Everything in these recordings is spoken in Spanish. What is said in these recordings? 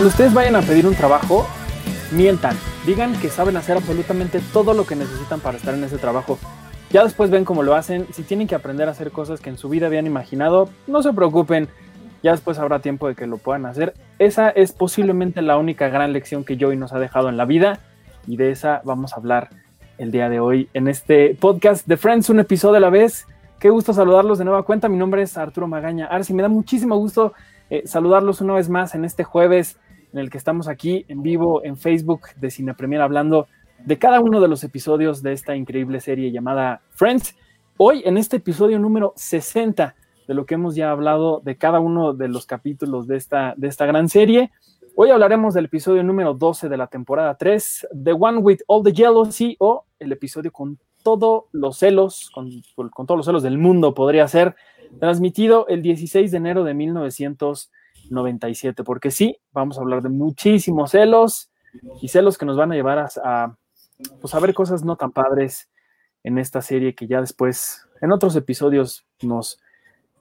Cuando ustedes vayan a pedir un trabajo, mientan, digan que saben hacer absolutamente todo lo que necesitan para estar en ese trabajo. Ya después ven cómo lo hacen. Si tienen que aprender a hacer cosas que en su vida habían imaginado, no se preocupen. Ya después habrá tiempo de que lo puedan hacer. Esa es posiblemente la única gran lección que Joey nos ha dejado en la vida. Y de esa vamos a hablar el día de hoy en este podcast de Friends, un episodio a la vez. Qué gusto saludarlos de nueva cuenta. Mi nombre es Arturo Magaña Arsi. Me da muchísimo gusto eh, saludarlos una vez más en este jueves en el que estamos aquí en vivo en Facebook de Cine Premier hablando de cada uno de los episodios de esta increíble serie llamada Friends. Hoy en este episodio número 60 de lo que hemos ya hablado de cada uno de los capítulos de esta, de esta gran serie. Hoy hablaremos del episodio número 12 de la temporada 3, The One with All the Jealousy, o el episodio con todos los celos, con, con todos los celos del mundo podría ser, transmitido el 16 de enero de 1997, porque sí, vamos a hablar de muchísimos celos y celos que nos van a llevar a, a pues a ver cosas no tan padres en esta serie que ya después, en otros episodios, nos,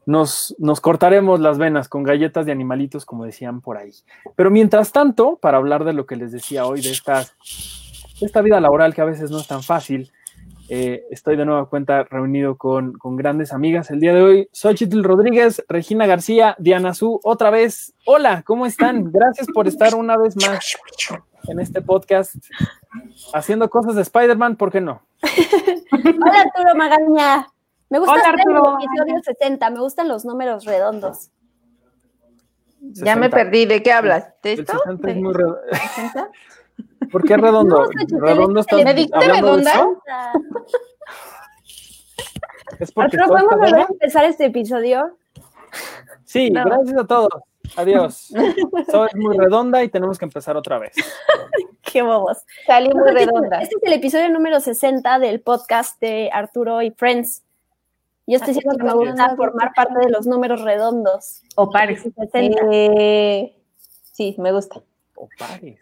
nos, nos, cortaremos las venas con galletas de animalitos, como decían por ahí. Pero mientras tanto, para hablar de lo que les decía hoy, de, esta, esta vida laboral que a veces no es tan fácil, eh, estoy de nueva cuenta reunido con, con, grandes amigas el día de hoy. Xochitl Rodríguez, Regina García, Diana Su, otra vez. Hola, ¿cómo están? Gracias por estar una vez más en este podcast haciendo cosas de Spider-Man, ¿por qué no? Hola Arturo Magaña. Me gusta Hola, Arturo. el episodio 60, me gustan los números redondos. 60. Ya me perdí, ¿de qué hablas? ¿De esto? El 60 es muy redondo. ¿Por qué redondo? No, redondo está ¿Me diste redonda? Es porque ¿podemos volver a empezar este episodio? Sí, no. gracias a todos. Adiós. Soy muy redonda y tenemos que empezar otra vez. Qué bobos. Salí muy redonda. Este es el episodio número 60 del podcast de Arturo y Friends. Yo estoy diciendo que me gusta formar parte de los números redondos. O pares. Eh, sí, me gusta. O pares.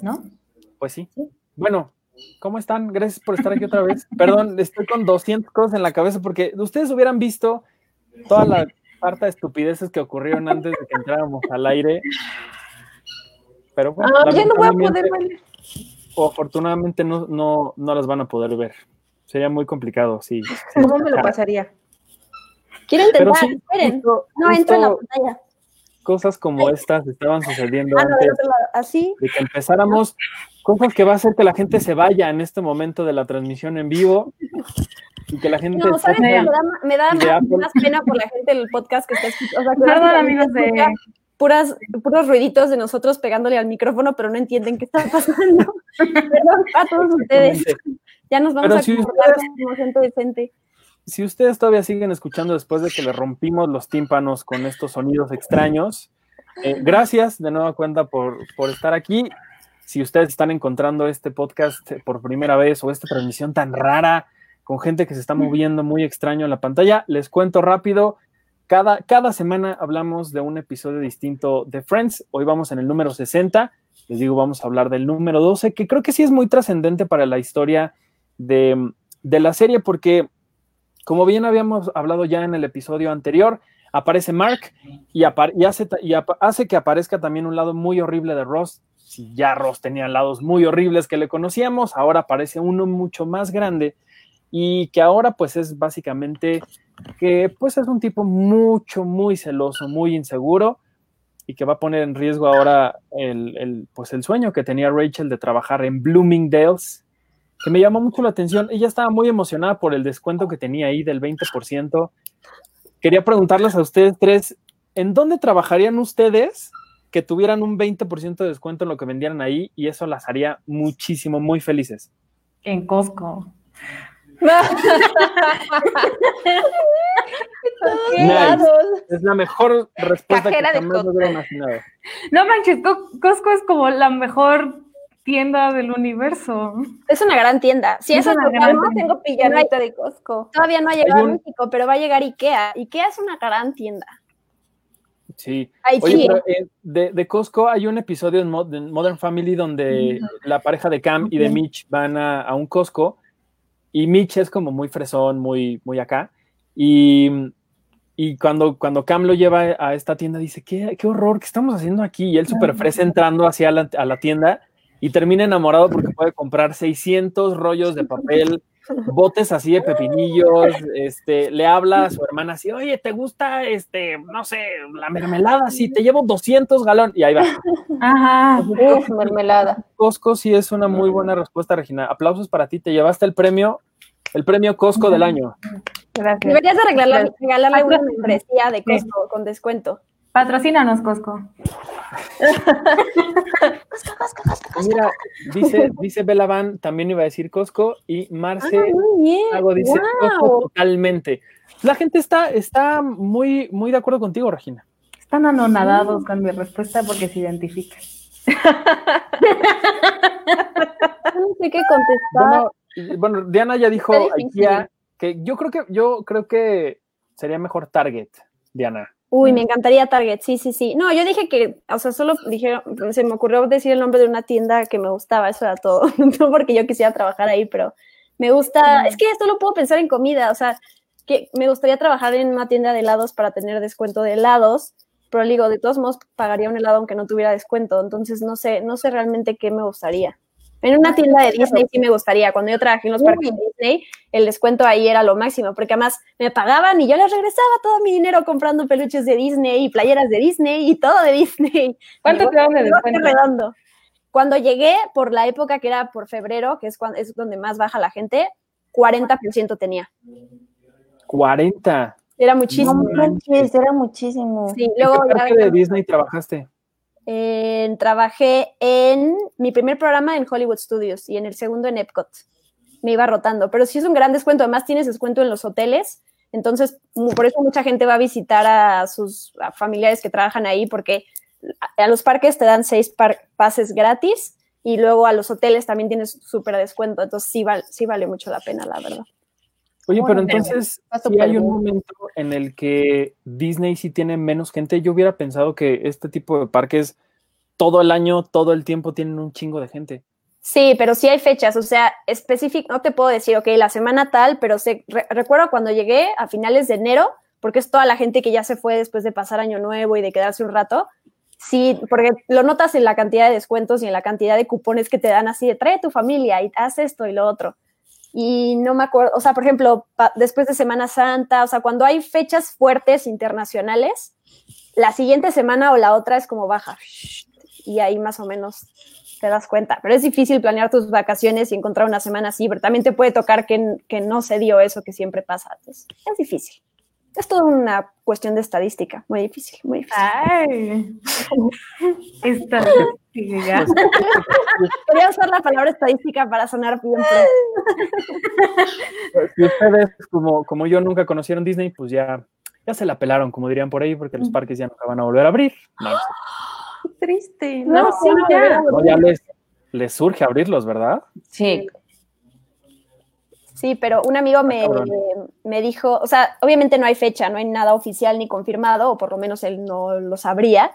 ¿No? Pues sí. Bueno, ¿cómo están? Gracias por estar aquí otra vez. Perdón, estoy con 200 cosas en la cabeza porque ustedes hubieran visto toda la harta de estupideces que ocurrieron antes de que entráramos al aire. Pero bueno, ah, ya no voy a poder ver. O afortunadamente no, no, no las van a poder ver. Sería muy complicado, sí. ¿Cómo me lo pasaría? Quiero intentar, sí, esperen. Justo, no entro en la pantalla. Cosas como estas estaban sucediendo ah, no, antes así. de que empezáramos. Cosas que va a hacer que la gente se vaya en este momento de la transmisión en vivo y que la gente no, ¿sabes? Me da, me da más, más, pena por la gente del podcast que está escuchando. O sea, Perdón, amigos de puras, puros ruiditos de nosotros pegándole al micrófono, pero no entienden qué está pasando. Perdón a todos ustedes. Ya nos vamos pero a si comportar ustedes, como gente decente. Si ustedes todavía siguen escuchando después de que le rompimos los tímpanos con estos sonidos extraños, eh, gracias de nueva cuenta por, por estar aquí. Si ustedes están encontrando este podcast por primera vez o esta transmisión tan rara, con gente que se está moviendo muy extraño en la pantalla. Les cuento rápido, cada, cada semana hablamos de un episodio distinto de Friends. Hoy vamos en el número 60. Les digo, vamos a hablar del número 12, que creo que sí es muy trascendente para la historia de, de, la serie, porque como bien habíamos hablado ya en el episodio anterior, aparece Mark y, hace, hace que aparezca también un lado muy horrible de Ross. Si ya Ross tenía lados muy horribles que le conocíamos, ahora aparece uno mucho más grande y que ahora pues es básicamente que pues es un tipo mucho, muy celoso, muy inseguro y que va a poner en riesgo ahora el, el, pues el sueño que tenía Rachel de trabajar en Bloomingdale's, que me llamó mucho la atención. Ella estaba muy emocionada por el descuento que tenía ahí del 20%. Quería preguntarles a ustedes tres, ¿en dónde trabajarían ustedes que tuvieran un 20% de descuento en lo que vendieran ahí y eso las haría muchísimo, muy felices? En Costco. nice. Es la mejor respuesta Cajera que jamás me hubiera imaginado. No manches, Costco es como la mejor tienda del universo. Es una gran tienda. Si es eso es gran no tengo de Costco. Todavía no ha llegado un... a México, pero va a llegar Ikea. Ikea es una gran tienda. Sí. Oye, pero, eh, de, de, Costco hay un episodio en Modern Family donde mm. la pareja de Cam y de Mitch van a, a un Costco y Mitch es como muy fresón, muy, muy acá. Y, y cuando, cuando Cam lo lleva a esta tienda, dice, ¿qué, qué horror, ¿qué estamos haciendo aquí? Y él súper fresa entrando hacia la, a la tienda y termina enamorado porque puede comprar 600 rollos de papel, botes así de pepinillos, este, le habla a su hermana así, oye, ¿te gusta, este, no sé, la mermelada? Sí, te llevo 200 galón y ahí va. Ajá, uf, mermelada. Costco sí es una muy buena respuesta, Regina. Aplausos para ti, te llevaste el premio, el premio Costco del año. Gracias. Deberías de regalarle, regalarle una membresía de Costco con descuento. Patrocínanos, Costco. Mira, dice, dice Bella Van, también iba a decir Costco, y Marce ah, dice Costco totalmente. La gente está, está muy, muy de acuerdo contigo, Regina. Están anonadados con mi respuesta porque se identifican. no sé qué contestar. Bueno, Diana ya dijo que yo creo que yo creo que sería mejor Target, Diana. Uy, me encantaría Target, sí, sí, sí. No, yo dije que, o sea, solo dije, se me ocurrió decir el nombre de una tienda que me gustaba, eso era todo. no porque yo quisiera trabajar ahí, pero me gusta, es que esto lo puedo pensar en comida, o sea, que me gustaría trabajar en una tienda de helados para tener descuento de helados, pero digo, de todos modos pagaría un helado aunque no tuviera descuento, entonces no sé, no sé realmente qué me gustaría. En una tienda de Disney sí me gustaría. Cuando yo trabajé en los parques de Disney, el descuento ahí era lo máximo, porque además me pagaban y yo les regresaba todo mi dinero comprando peluches de Disney y playeras de Disney y todo de Disney. ¿Cuánto te daban de descuento? Redondo. Cuando llegué, por la época que era por febrero, que es, cuando, es donde más baja la gente, 40% tenía. 40. Era muchísimo. No era muchísimo. Sí, luego. ¿Qué parque de Disney trabajaste? Trabajé en mi primer programa en Hollywood Studios y en el segundo en Epcot. Me iba rotando, pero sí es un gran descuento. Además, tienes descuento en los hoteles. Entonces, por eso mucha gente va a visitar a sus familiares que trabajan ahí, porque a los parques te dan seis pases gratis y luego a los hoteles también tienes súper descuento. Entonces, sí, sí vale mucho la pena, la verdad. Oye, pero entonces, si hay un momento en el que Disney sí tiene menos gente, yo hubiera pensado que este tipo de parques todo el año, todo el tiempo tienen un chingo de gente. Sí, pero sí hay fechas, o sea, específico, no te puedo decir, ok, la semana tal, pero se, recuerdo cuando llegué a finales de enero, porque es toda la gente que ya se fue después de pasar año nuevo y de quedarse un rato. Sí, porque lo notas en la cantidad de descuentos y en la cantidad de cupones que te dan así de trae tu familia y haz esto y lo otro y no me acuerdo, o sea, por ejemplo, después de Semana Santa, o sea, cuando hay fechas fuertes internacionales, la siguiente semana o la otra es como baja. Y ahí más o menos te das cuenta. Pero es difícil planear tus vacaciones y encontrar una semana así, pero también te puede tocar que, que no se dio eso que siempre pasa. Entonces, es difícil es toda una cuestión de estadística, muy difícil, muy difícil. Ay, estadística. Quería usar la palabra estadística para sonar bien. Si ustedes, como, como yo, nunca conocieron Disney, pues ya, ya se la pelaron, como dirían por ahí, porque los parques ya nunca van a volver a abrir. No, triste. No, sí, ya. ya les, les surge abrirlos, ¿verdad? Sí. Sí, pero un amigo me, me, dijo, o sea, obviamente no hay fecha, no hay nada oficial ni confirmado, o por lo menos él no lo sabría,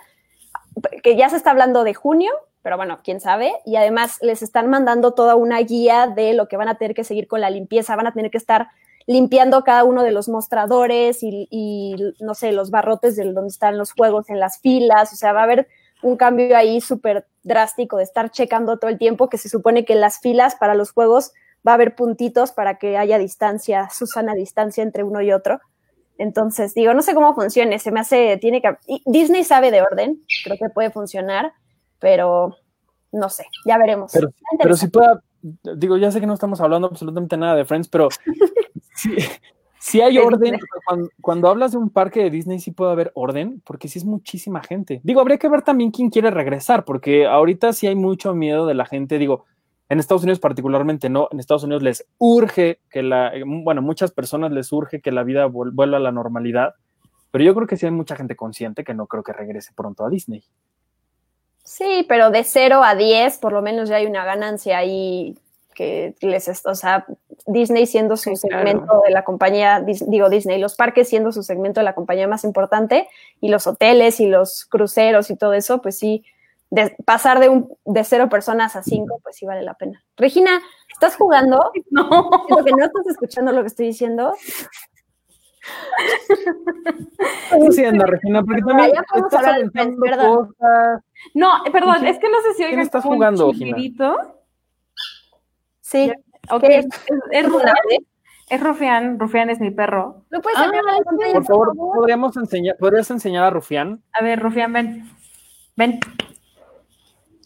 que ya se está hablando de junio, pero bueno, quién sabe, y además les están mandando toda una guía de lo que van a tener que seguir con la limpieza, van a tener que estar limpiando cada uno de los mostradores y, no sé, los barrotes de donde están los juegos en las filas, o sea, va a haber un cambio ahí súper drástico de estar checando todo el tiempo, que se supone que las filas para los juegos va a haber puntitos para que haya distancia, Susana, distancia entre uno y otro. Entonces, digo, no sé cómo funcione, se me hace, tiene que... Disney sabe de orden, creo que puede funcionar, pero no sé, ya veremos. Pero, pero si pueda, digo, ya sé que no estamos hablando absolutamente nada de Friends, pero si, hay orden, cuando, cuando, hablas de un parque de Disney sí puede haber orden, porque sí es muchísima gente. Digo, habría que ver también quién quiere regresar, porque ahorita sí hay mucho miedo de la gente, digo, en Estados Unidos particularmente no, en Estados Unidos les urge que la, bueno, muchas personas les urge que la vida vuelva a la normalidad, pero yo creo que sí hay mucha gente consciente que no creo que regrese pronto a Disney. Sí, pero de 0 a 10 por lo menos ya hay una ganancia ahí que les, o sea, Disney siendo su segmento de la compañía, digo Disney, los parques siendo su segmento de la compañía más importante y los hoteles y los cruceros y todo eso, pues sí, de pasar de, un, de cero personas a cinco, pues sí vale la pena. Regina, ¿estás jugando? No. que no estás escuchando lo que estoy diciendo. estás haciendo, Regina? Porque también ya podemos estás hablar de aventando Friends, perdón. cosas. No, eh, perdón, ¿Quién- es que no sé si quién oigan estás un jugando. Sí. Ok, ¿Qué es, es, ¿Es una vez? es Rufián, Rufián es mi perro. ¿No puedes Ah, pantalla, Por favor, ¿podríamos enseñar, ¿podrías enseñar a Rufián? A ver, Rufián, ven. Ven,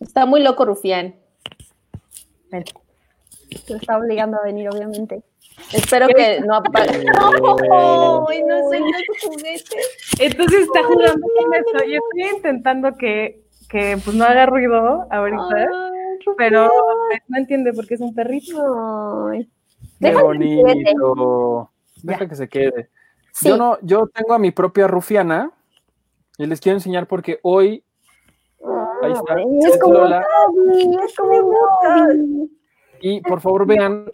Está muy loco, Rufián. ven. Te está obligando a venir, obviamente. Espero que no apague. Eh, Ay, no no tu juguete. Entonces está jugando con eso. Yo estoy intentando que, que pues no haga ruido ahorita, Ay, pero no entiende por qué es un perrito. Ay. Qué que quede. bonito. Deja que se quede. Sí. Yo no, yo tengo a mi propia rufiana y les quiero enseñar porque hoy Ahí está. Ay, Es como Lola. Bobby, es como Bobby. y por favor vean,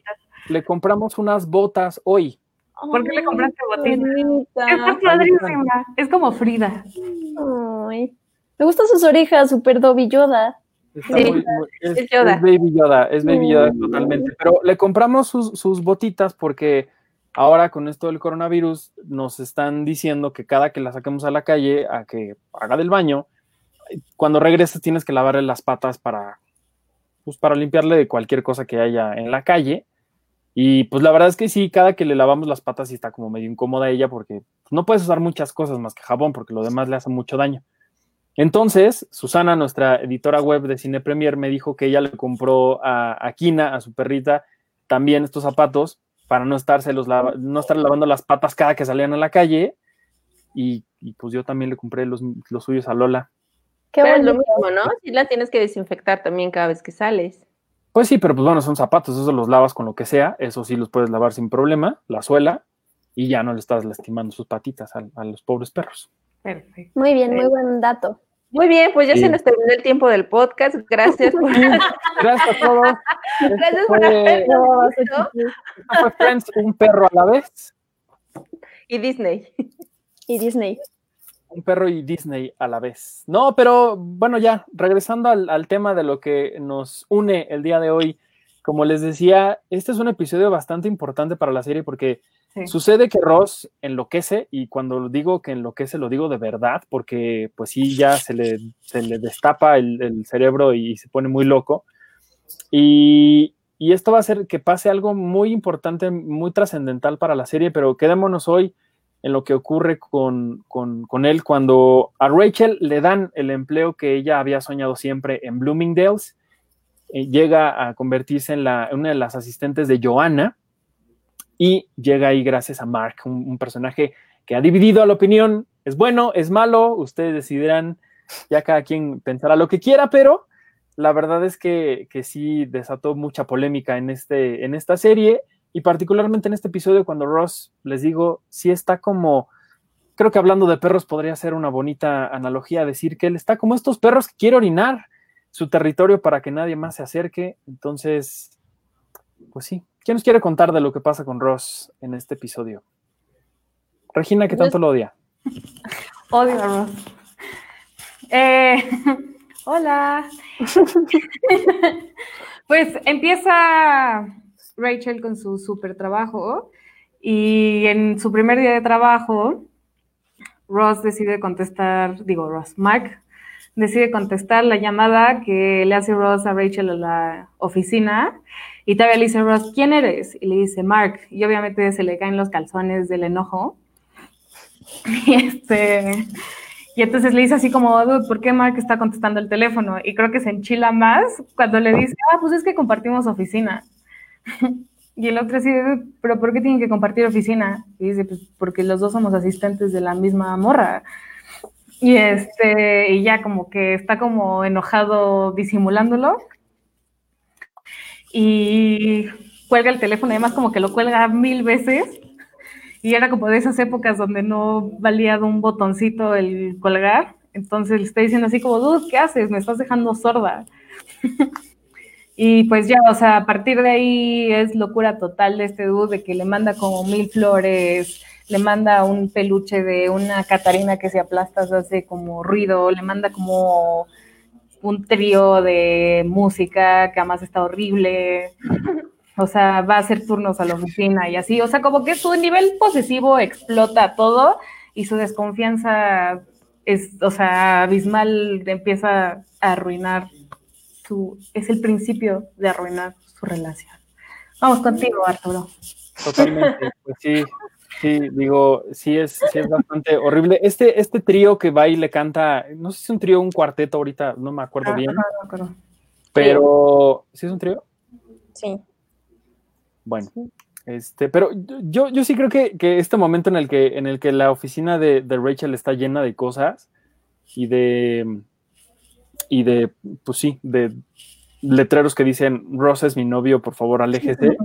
le compramos unas botas hoy. ¿Por qué le compraste. Está padrísima. Es como Frida. Ay. Me gustan sus orejas, super Dobby Yoda. Está Sí, muy- muy- es, es Yoda. es Baby Yoda, es Baby Yoda Mm. totalmente. Pero le compramos sus, sus botitas porque ahora con esto del coronavirus nos están diciendo que cada que la saquemos a la calle a que haga del baño, cuando regreses tienes que lavarle las patas para, pues, para limpiarle de cualquier cosa que haya en la calle. Y pues la verdad es que sí, cada que le lavamos las patas sí está como medio incómoda ella porque no puedes usar muchas cosas más que jabón porque lo demás le hace mucho daño. Entonces, Susana, nuestra editora web de Cine Premier, me dijo que ella le compró a, a Kina, a su perrita, también estos zapatos para no, no estar lavando las patas cada que salían a la calle. Y, y, pues yo también le compré los, los suyos a Lola. Qué Pero es lo mismo, ¿no? Si la tienes que desinfectar también cada vez que sales. Pues sí, pero pues bueno, son zapatos, eso los lavas con lo que sea, eso sí los puedes lavar sin problema, la suela, y ya no le estás lastimando sus patitas a, a los pobres perros. Perfecto. Muy bien, muy buen dato. Muy bien, pues ya Sí. se nos terminó el tiempo del podcast. Gracias por Gracias a todos. Gracias por fue- habernos fue Friends, un perro a la vez. Y Disney. Y Disney. Un perro y Disney a la vez. No, pero bueno, ya, regresando al, al tema de lo que nos une el día de hoy, como les decía, este es un episodio bastante importante para la serie porque Sí. sucede que Ross enloquece y cuando digo que enloquece lo digo de verdad porque pues sí, ya se le, se le destapa el, el cerebro y se pone muy loco. Y, y esto va a hacer que pase algo muy importante, muy trascendental para la serie, pero quedémonos hoy en lo que ocurre con, con, con, él cuando a Rachel le dan el empleo que ella había soñado siempre en Bloomingdale's. Eh, llega a convertirse en, la, una de las asistentes de Joanna y llega ahí gracias a Mark, un, personaje que ha dividido la opinión. Es bueno, es malo, ustedes decidirán, ya cada quien pensará lo que quiera, pero la verdad es que, que sí desató mucha polémica en, este, en esta serie y particularmente en este episodio cuando Ross, les digo, sí está como, creo que hablando de perros podría ser una bonita analogía, decir que él está como estos perros que quiere orinar su territorio para que nadie más se acerque. Entonces, pues sí. ¿Quién nos quiere contar de lo que pasa con Ross en este episodio? Regina, que tanto lo odia. Odio a Ross. Eh, hola. pues empieza Rachel con su super trabajo y en su primer día de trabajo, Ross decide contestar, digo Ross, Mark decide contestar la llamada que le hace Ross a Rachel a la oficina y todavía le dice Ross, ¿quién eres? Y le dice Mark y obviamente se le caen los calzones del enojo y este y entonces le dice así como, ¿por qué Mark está contestando el teléfono? Y creo que se enchila más cuando le dice, ah, pues es que compartimos oficina. Y el otro así, pero ¿por qué tienen que compartir oficina? Y dice, pues porque los dos somos asistentes de la misma morra. Y este, y ya como que está como enojado disimulándolo. Y cuelga el teléfono, además como que lo cuelga mil veces. Y era como de esas épocas donde no valía de un botoncito el colgar. Entonces le está diciendo así como, ¿qué haces? Me estás dejando sorda. Y pues ya, o sea, a partir de ahí es locura total de este dude de que le manda como mil flores, le manda un peluche de una Catarina que se aplasta, hace como ruido, le manda como un trío de música que además está horrible. O sea, va a hacer turnos a la oficina y así. O sea, como que su nivel posesivo explota todo y su desconfianza es, o sea, abismal empieza a arruinar su, es el principio de arruinar su relación. Vamos contigo, Arturo. Totalmente, pues sí, sí, digo, sí es, sí es bastante horrible. Este, este trío que va y le canta, no sé si es un trío o un cuarteto ahorita, no me acuerdo Ah, bien, no me acuerdo. pero ¿sí es un trío? Sí. Bueno, este, pero yo, yo sí creo que, que este momento en el que, en el que la oficina de, de Rachel está llena de cosas y de, y de, pues sí, de letreros que dicen, Ross es mi novio, por favor, aléjese.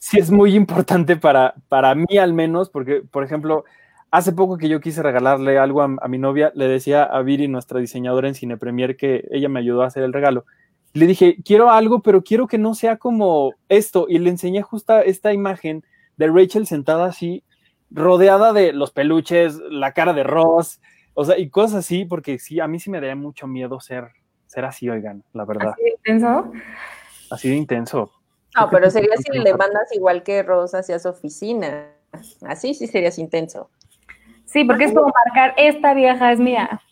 Sí es muy importante para, para mí al menos, porque, por ejemplo, hace poco que yo quise regalarle algo a, a mi novia, le decía a Viri, nuestra diseñadora en Cine Premier, que ella me ayudó a hacer el regalo. Le dije, quiero algo, pero quiero que no sea como esto. Y le enseñé justa esta imagen de Rachel sentada así, rodeada de los peluches, la cara de Ross, o sea, y cosas así, porque sí, a mí sí me daría mucho miedo ser, ser así, oigan, la verdad. Así de intenso. Así de intenso. No, pero sería si le mandas igual que Rosa hacia su oficina. Así sí serías intenso. Sí, porque es como marcar, esta vieja es mía.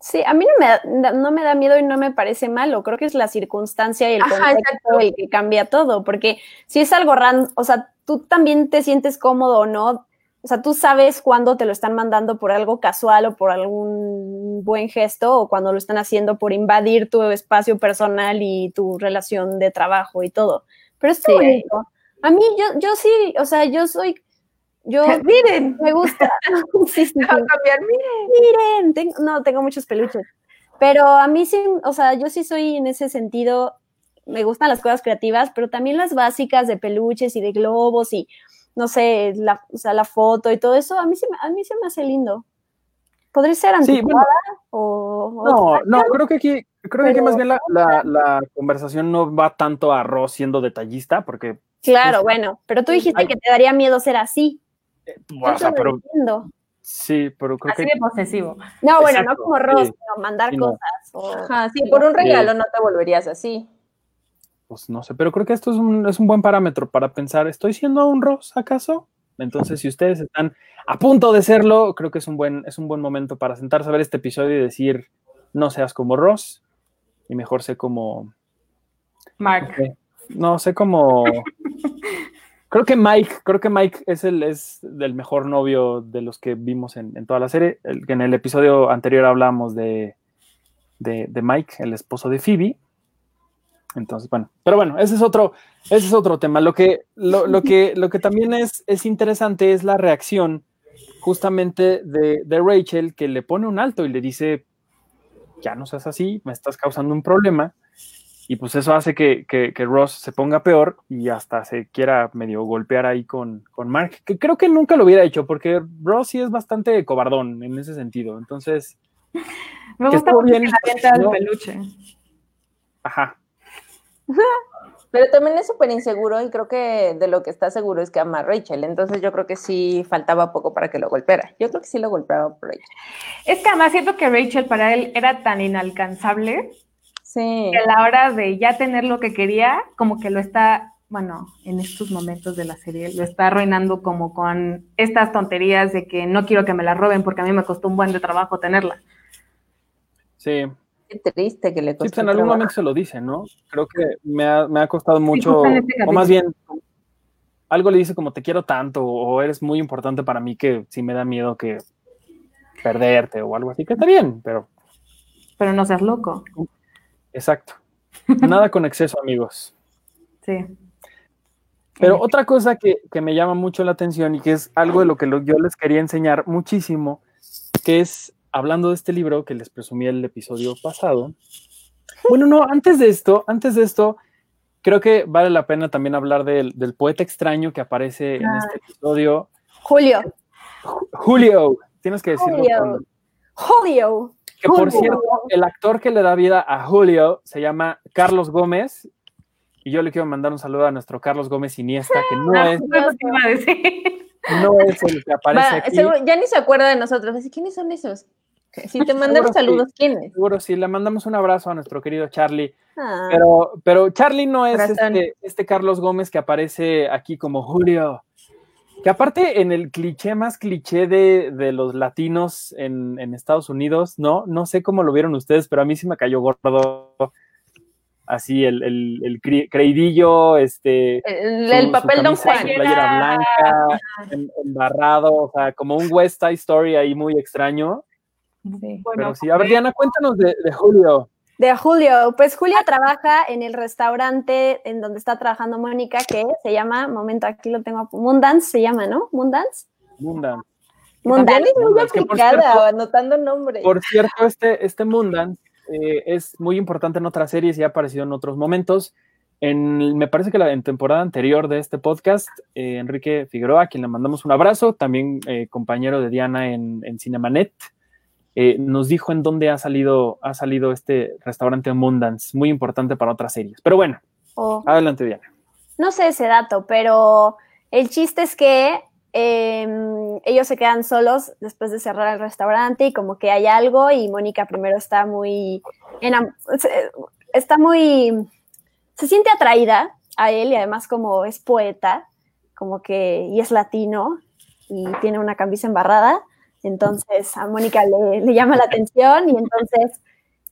Sí, a mí no me, da, no me da miedo y no me parece malo. Creo que es la circunstancia y el Ajá, contexto exacto. el que cambia todo. Porque si es algo random, o sea, tú también te sientes cómodo o no. O sea, tú sabes cuándo te lo están mandando por algo casual o por algún buen gesto o cuando lo están haciendo por invadir tu espacio personal y tu relación de trabajo y todo. Pero está Sí. bonito. A mí, yo, yo sí, o sea, yo soy, yo Miren, me gusta. Sí, sí cambiar, miren. miren, tengo- no, tengo muchos peluches. Pero a mí sí, o sea, yo sí soy en ese sentido, me gustan las cosas creativas, pero también las básicas de peluches y de globos y, no sé, la, o sea, la foto y todo eso, a mí, sí, me- a mí se me hace lindo. Podría ser Sí, anticuada bueno, o, o- no, no, creo que aquí, creo que aquí más bien la, la- la conversación no va tanto a Ross siendo detallista, porque, Claro, bueno, pero tú dijiste que te daría miedo ser así. eh, Yo o sea, pero entiendo. sí, pero creo Así que de posesivo. No, bueno, Exacto, no como Ross, sí. sino mandar Sí, no. cosas. o- Ajá, sí, por un regalo no te volverías así. Pues no sé, pero creo que esto es un, es un buen parámetro para pensar, ¿estoy siendo un Ross acaso? Entonces, si ustedes están a punto de serlo, creo que es un buen, es un buen momento para sentarse a ver este episodio y decir, no seas como Ross, y mejor sé como, Mark. no sé como, creo que Mike, creo que Mike es el, es el mejor novio de los que vimos en, en toda la serie, el, en el episodio anterior hablamos de, de, de Mike, el esposo de Phoebe, entonces, bueno, pero bueno, ese es otro, ese es otro tema. Lo que, lo, lo que, lo que también es, es interesante es la reacción justamente de, de Rachel, que le pone un alto y le dice, ya no seas así, me estás causando un problema. Y pues eso hace que, que, que Ross se ponga peor y hasta se quiera medio golpear ahí con, con Mark, que creo que nunca lo hubiera hecho, porque Ross sí es bastante cobardón en ese sentido. Entonces, Me gusta bien, la avienta el ¿no? peluche. ajá, Pero también es súper inseguro y creo que de lo que está seguro es que ama a Rachel. Entonces yo creo que sí faltaba poco para que lo golpeara. Yo creo que sí lo golpeaba por Rachel. Es que además siento que Rachel para él era tan inalcanzable Sí. que a la hora de ya tener lo que quería, como que lo está, bueno, en estos momentos de la serie, lo está arruinando como con estas tonterías de que no quiero que me la roben porque a mí me costó un buen de trabajo tenerla. sí. Qué triste que le Sí, costó pues en algún trabajo. momento se lo dice, ¿no? Creo que me ha, me ha costado mucho, en este o más bien, algo le dice como te quiero tanto o eres muy importante para mí que sí me da miedo que perderte o algo así, que está bien, pero Pero no seas loco. exacto. Nada con exceso, amigos. Sí. Pero otra cosa que, que me llama mucho la atención y que es algo de lo que lo- yo les quería enseñar muchísimo, que es hablando de este libro que les presumí el episodio pasado. Bueno, no, antes de esto, antes de esto, creo que vale la pena también hablar del, del poeta extraño que aparece en este episodio. Julio, Ju- Julio, tienes que decirlo Julio. con- Julio. que por Julio. cierto, el actor que le da vida a Julio se llama Carlos Gómez. Y yo le quiero mandar un saludo a nuestro Carlos Gómez Iniesta, que no Ah, es, no es el que aparece Va, aquí. seguro- ya ni se acuerda de nosotros. Así, ¿Quiénes son esos? Si te mandan saludos, ¿quién es? Seguro sí, le mandamos un abrazo a nuestro querido Charlie. Ah. Pero, pero Charlie no es este, este, Carlos Gómez que aparece aquí como Julio. Que aparte en el cliché más cliché de, los latinos en, Estados Unidos, ¿no? No sé cómo lo vieron ustedes, pero a mí sí me cayó gordo. Así, el, el, creidillo, este. El, papel Don Juan. Playera blanca, embarrado, o sea, como un West Side Story ahí muy extraño. Sí. Bueno, sí. A ver, Diana, cuéntanos de, Julio. De Julio, pues Julio trabaja en el restaurante en donde está trabajando Mónica, que se llama, momento, aquí lo tengo, Mundance se llama, ¿no? Mundance. Mundance. Mundance es muy aplicada, anotando nombres. Por cierto, este, este Mundance eh, es muy importante en otras series y ha aparecido en otros momentos. En, me parece que la, en temporada anterior de este podcast, eh, Enrique Figueroa, a quien le mandamos un abrazo, también eh, compañero de Diana en, en Cinemanet, eh, nos dijo en dónde ha salido, ha salido este restaurante Mundance, muy importante para otras series. Pero bueno, oh. adelante Diana. No sé ese dato, pero el chiste es que em, ellos se quedan solos después de cerrar el restaurante y como que hay algo y Mónica primero está muy, está muy, se siente atraída a él y además como es poeta, como que, y es latino y tiene una camisa embarrada, entonces a Mónica le, llama la atención y entonces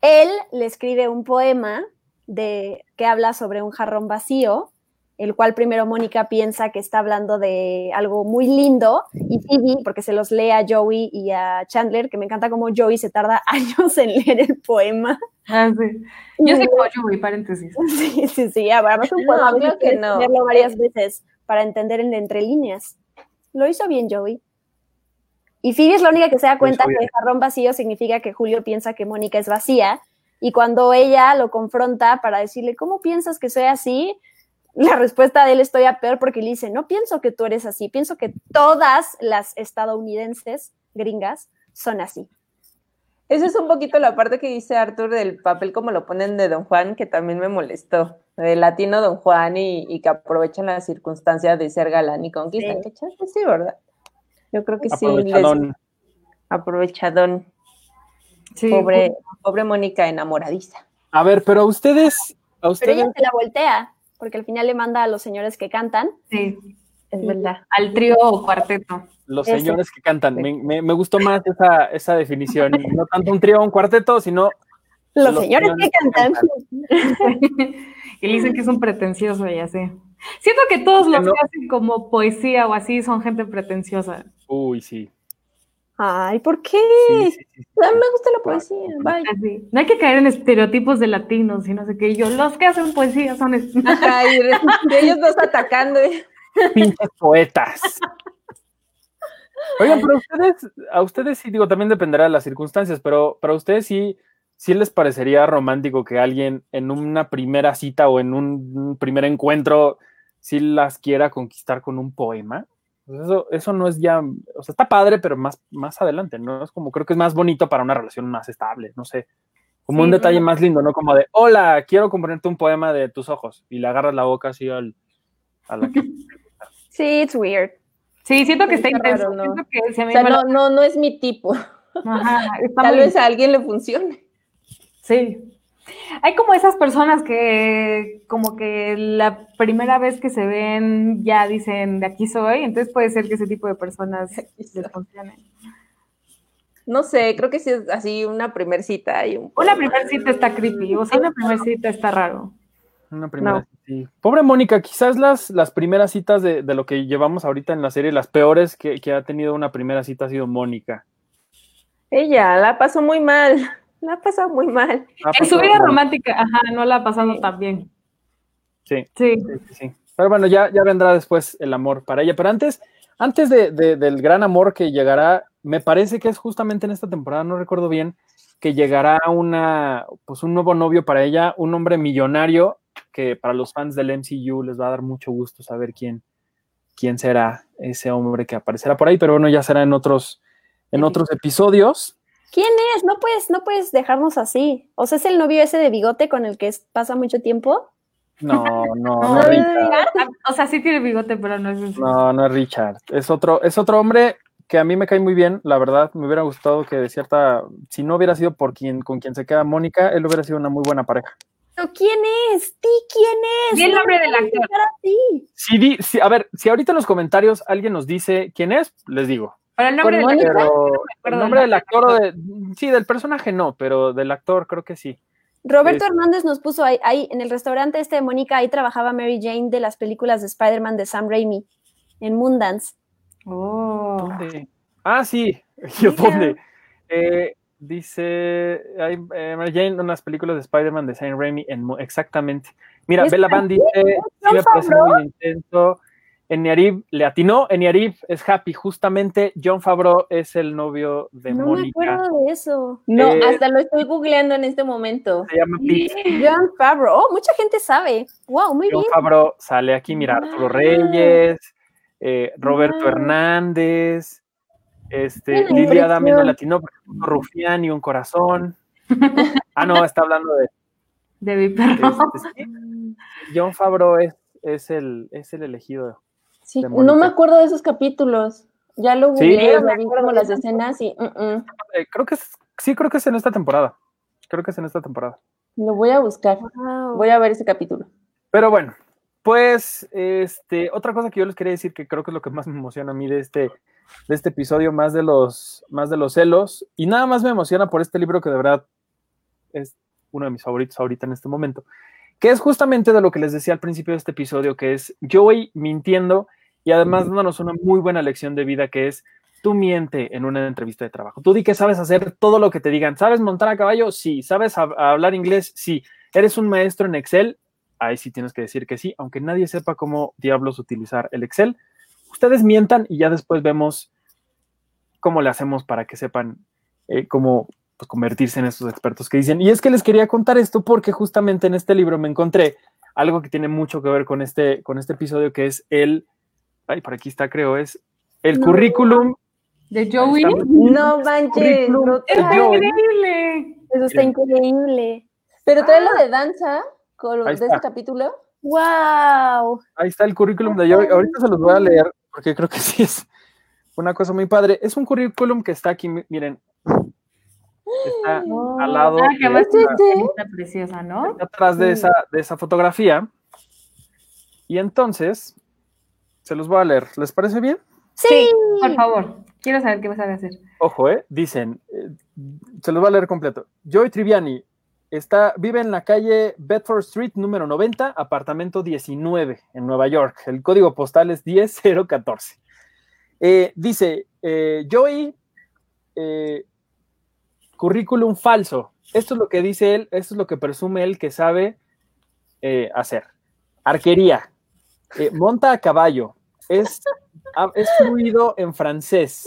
él le escribe un poema de, que habla sobre un jarrón vacío, el cual primero Mónica piensa que está hablando de algo muy lindo y Phoebe, porque se los lee a Joey y a Chandler, que me encanta cómo Joey se tarda años en leer el poema. Ah, sí. Yo sé como Joey, paréntesis. Sí, sí, sí, además un poema, no, que no. leerlo varias veces para entender el de entre líneas. Lo hizo bien Joey. Y Phoebe es la única que se da cuenta que el jarrón vacío significa que Julio piensa que Mónica es vacía. Y cuando ella lo confronta para decirle, ¿cómo piensas que soy así? La respuesta de él estoy a peor porque le dice, no pienso que tú eres así, pienso que todas las estadounidenses gringas son así. Esa es un poquito la parte que dice Arthur del papel como lo ponen de Don Juan, que también me molestó. De latino Don Juan y, que aprovechan la circunstancia de ser galán y conquistan. sí ¿verdad? Yo creo que sí. Aprovechadón. Pobre, pobre Mónica enamoradiza. A ver, pero a ustedes, a ustedes. Pero ella se la voltea, porque al final le manda a los señores que cantan. Sí, es verdad. Al trío o cuarteto. Los señores que cantan. Me, gustó más esa, esa definición. no tanto un trío o un cuarteto, sino los, señores, que cantan. y le dicen que es un pretencioso, ya sé. Siento que todos los que hacen como poesía o así son gente pretenciosa. Uy, sí. Ay, ¿por qué? a mí me gusta la poesía. No hay que caer en estereotipos de latinos y no sé qué. Yo, los que hacen poesía son. Ay, de, ellos dos atacando. Pinches poetas. Oigan, pero ustedes, a ustedes sí, digo, también dependerá de las circunstancias, pero para ustedes sí, sí les parecería romántico que alguien en una primera cita o en un primer encuentro si las quiera conquistar con un poema. Pues eso, eso no es ya, o sea, está padre, pero más, más adelante, ¿no? Es como, creo que es más bonito para una relación más estable, no sé. Como un detalle más lindo, ¿no? Como de, hola, quiero componerte un poema de tus ojos. Y le agarras la boca así al, a la que... Sí, it's weird. Sí, siento que está intenso. no. no, no, no es mi tipo. Tal vez a alguien le funcione. Sí. Hay como esas personas que como que la primera vez que se ven ya dicen de aquí soy, entonces puede ser que ese tipo de personas les funcionen. No sé, creo que sí es así una primer cita. Y un una primer cita está creepy, o sea, una primer cita está raro. Una primera sí. Pobre Mónica, quizás las, las primeras citas de, lo que llevamos ahorita en la serie, las peores que, que ha tenido una primera cita ha sido Mónica. Ella la pasó muy mal. La ha pasado muy mal. En su vida romántica, ajá, no la ha pasado tan bien. Sí, sí. sí, Pero bueno, ya, ya vendrá después el amor para ella. Pero antes, antes de, del gran amor que llegará, me parece que es justamente en esta temporada, no recuerdo bien, que llegará una, pues un nuevo novio para ella, un hombre millonario que para los fans del MCU les va a dar mucho gusto saber quién, quién será ese hombre que aparecerá por ahí, pero bueno, ya será en otros, en otros episodios. ¿Quién es? No puedes, no puedes dejarnos así. O sea, ¿es el novio ese de bigote con el que pasa mucho tiempo? No, no, no, Richard. O sea, sí tiene bigote, pero no es No, no es Richard. Es otro, es otro hombre que a mí me cae muy bien, la verdad, me hubiera gustado que de cierta, si no hubiera sido por quien, con quien se queda Mónica, él hubiera sido una muy buena pareja. ¿Pero quién es? ¿Ti quién es? Di el No nombre me del actor. así. Si di- si- a ver, si ahorita en los comentarios alguien nos dice quién es, les digo. Pero el nombre ¿Con del Mónica? actor, Pero el acuerdo nombre del del actor, o de, sí, del personaje no, pero del actor creo que sí. Roberto Es- Hernández nos puso ahí, ahí en el restaurante este de Mónica, ahí trabajaba Mary Jane de las películas de Spider-Man de Sam Raimi en Moondance. Oh. ¿Dónde? Ah, sí. ¿Yo dónde? Eh, dice hay, eh, Mary Jane, unas películas de Spider-Man de Sam Raimi, en, exactamente. Mira, Bella Van dice, sí me parece muy intenso. Eniarib le atinó, Eniarib es happy, justamente John Favreau es el novio de no me Mónica. acuerdo de eso. No, Eh, hasta lo estoy googleando en este momento. Se llama Pete. John Favreau. Oh, mucha gente sabe. Wow, muy John bien. Favreau sale aquí, mira, Arturo Wow. Reyes, eh, Roberto Wow. Hernández, este, Lilia Dami no latino, porque puso Rufián y un corazón. Ah, no, está hablando de De mi perro. este, sí. John Favreau es, es el, es el elegido. Sí, de no me acuerdo de esos capítulos. Ya lo Sí. googleé, me vi como las escenas y mm, mm, Eh, creo que es, sí, creo que es en esta temporada. Creo que es en esta temporada. lo voy a buscar. Wow. Voy a ver ese capítulo. Pero bueno, pues este, otra cosa que yo les quería decir que creo que es lo que más me emociona a mí de este, de este episodio, más de los, más de los celos, y nada más me emociona por este libro que de verdad es uno de mis favoritos ahorita en este momento, que es justamente de lo que les decía al principio de este episodio, que es Joey mintiendo y además dándonos una muy buena lección de vida que es tú miente en una entrevista de trabajo. Tú di que sabes hacer todo lo que te digan. ¿Sabes montar a caballo? Sí. ¿Sabes hab- hablar inglés? Sí. ¿Eres un maestro en Excel? Ahí sí tienes que decir que sí, aunque nadie sepa cómo diablos utilizar el Excel. Ustedes mientan y ya después vemos cómo le hacemos para que sepan eh, cómo pues, convertirse en estos expertos que dicen. Y es que les quería contar esto porque justamente en este libro me encontré algo que tiene mucho que ver con este, con este episodio, que es el, ay, por aquí está creo, es el No. currículum. De Joey. Está. No manches, no Joey. Increíble. Eso está increíble. Pero trae lo de danza con, Ahí de está. ese capítulo. Wow. Ahí está el currículum de Joey. Ahorita se los voy a leer porque creo que sí es una cosa muy padre. Es un currículum que está aquí, mi- miren. Está al lado, Ah, que de además ¿Es tiene una este? está atrás de esa, de esa fotografía. Y entonces, se los voy a leer. ¿Les parece bien? Sí. Por favor. Quiero saber qué me sabe hacer. Ojo, ¿eh? Dicen, eh, se los voy a leer completo. Joey Triviani está, vive en la calle Bedford Street número 90, apartamento 19, en Nueva York. El código postal es 10014. Eh, dice, eh, Joey, eh, currículum falso. Esto es lo que dice él, esto es lo que presume él que sabe eh, hacer. Arquería, eh, monta a caballo, es, es fluido en francés,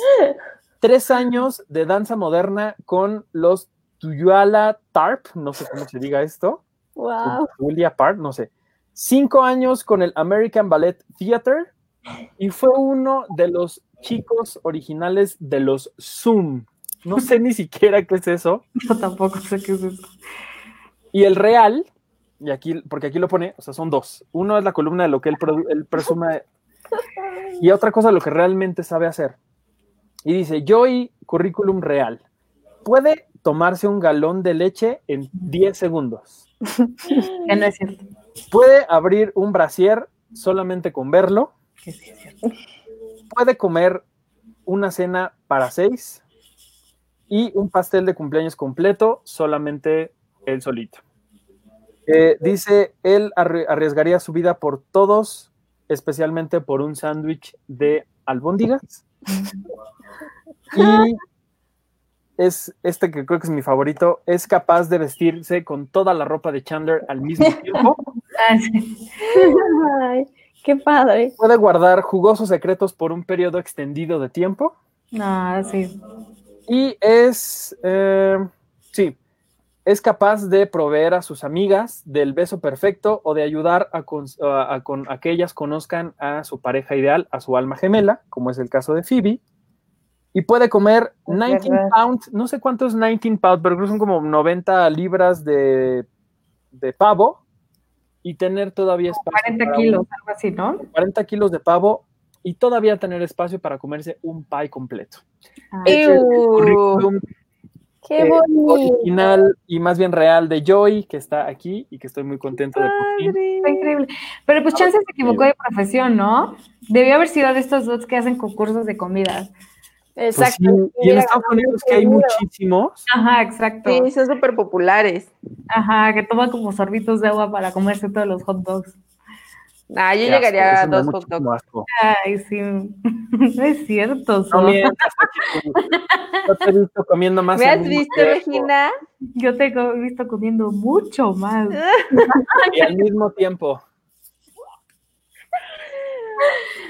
tres años de danza moderna con los Tuyala Tarp, no sé cómo se diga esto, Wow. Julia Park, no sé. Cinco años con el American Ballet Theater y fue uno de los chicos originales de los Zoom. No sé ni siquiera qué es eso. Yo tampoco sé qué es eso. Y el real, y aquí, porque aquí lo pone, o sea, son dos. Uno es la columna de lo que él, él presume y otra cosa lo que realmente sabe hacer. Y dice, Joey, currículum real. Puede tomarse un galón de leche en 10 segundos. Que no es cierto. Puede abrir un brasier solamente con verlo. Que sí es cierto. Puede comer una cena para seis y un pastel de cumpleaños completo solamente él solito. Eh, dice, él arri- arriesgaría su vida por todos, especialmente por un sándwich de albóndigas. Y es este que creo que es mi favorito, es capaz de vestirse con toda la ropa de Chandler al mismo tiempo. Ah. Ay, qué padre. Puede guardar jugosos secretos por un periodo extendido de tiempo. No, sí. Y es, eh, es capaz de proveer a sus amigas del beso perfecto o de ayudar a, con- a- a con- a que ellas conozcan a su pareja ideal, a su alma gemela, como es el caso de Phoebe. Y puede comer Es 19 verdad. pounds, no sé cuánto es 19 pounds, pero creo que son como 90 libras de, de pavo y tener todavía espacio 40 para kilos, un- algo así, ¿no? 40 kilos de pavo y todavía tener espacio para comerse un pie completo. Ah, Este es el Qué eh, bonito. original y más bien real de Joy, que está aquí y que estoy muy contento de por fin. Está increíble. Pero pues Chance se equivocó de profesión, ¿no? Debió haber sido de estos dos que hacen concursos de comida. Pues Exacto. sí, y en Estados Unidos que hay muchísimos. Ajá, exacto. Sí, son súper populares. Ajá, que toman como sorbitos de agua para comerse todos los hot dogs. Ah, yo Qué asco, llegaría a eso me da dos hot muchísimo dogs. asco. Ay, sí. No es cierto. No mientas. Yo te he visto comiendo más. ¿Me has visto, tiempo Regina? Yo te he visto comiendo mucho más. Y al mismo tiempo.